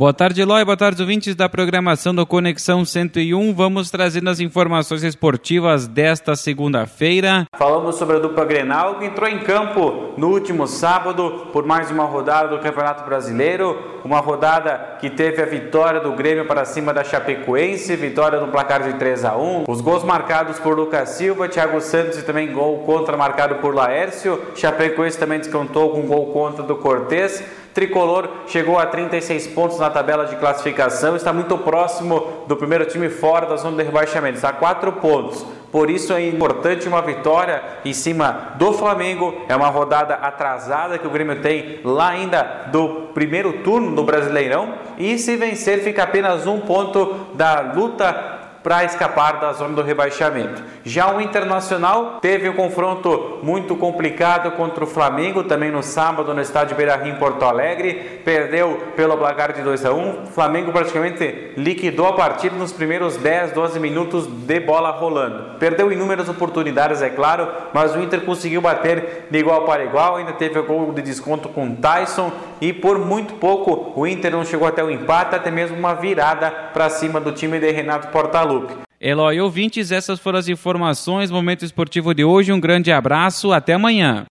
Boa tarde, Eloy. Boa tarde, ouvintes da programação do Conexão 101. Vamos trazendo as informações esportivas desta segunda-feira. Falamos sobre a dupla Grenal, que entrou em campo no último sábado por mais uma rodada do Campeonato Brasileiro. Uma rodada que teve a vitória do Grêmio para cima da Chapecoense, vitória no placar de 3 a 1 Os gols marcados por Lucas Silva, Thiago Santos e também gol contra marcado por Laércio. Chapecoense também descontou com gol contra do Cortez. Tricolor chegou a 36 pontos na tabela de classificação, está muito próximo do primeiro time fora da zona de rebaixamento, está a 4 pontos. Por isso é importante uma vitória em cima do Flamengo. É uma rodada atrasada que o Grêmio tem lá ainda do primeiro turno do Brasileirão. E se vencer, fica apenas um ponto da luta para escapar da zona do rebaixamento. Já o Internacional teve um confronto muito complicado contra o Flamengo, também no sábado no estádio Beira-Rio em Porto Alegre, perdeu pelo placar de 2 a 1. Flamengo praticamente liquidou a partida nos primeiros 10, 12 minutos de bola rolando. Perdeu inúmeras oportunidades, é claro, mas o Inter conseguiu bater de igual para igual, ainda teve o gol de desconto com Tyson e por muito pouco o Inter não chegou até o empate, até mesmo uma virada para cima do time de Renato Portaluppi. Eloy ouvintes, essas foram as informações, momento esportivo de hoje. Um grande abraço, até amanhã.